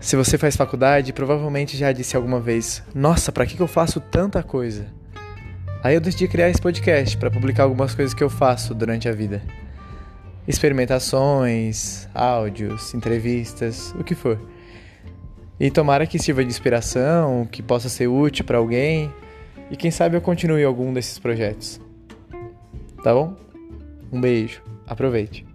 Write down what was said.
Se você faz faculdade, provavelmente já disse alguma vez: Nossa, para que eu faço tanta coisa? Aí eu decidi criar esse podcast para publicar algumas coisas que eu faço durante a vida. Experimentações, áudios, entrevistas, o que for. E tomara que sirva de inspiração, que possa ser útil para alguém e quem sabe eu continue algum desses projetos. Tá bom? Um beijo. Aproveite.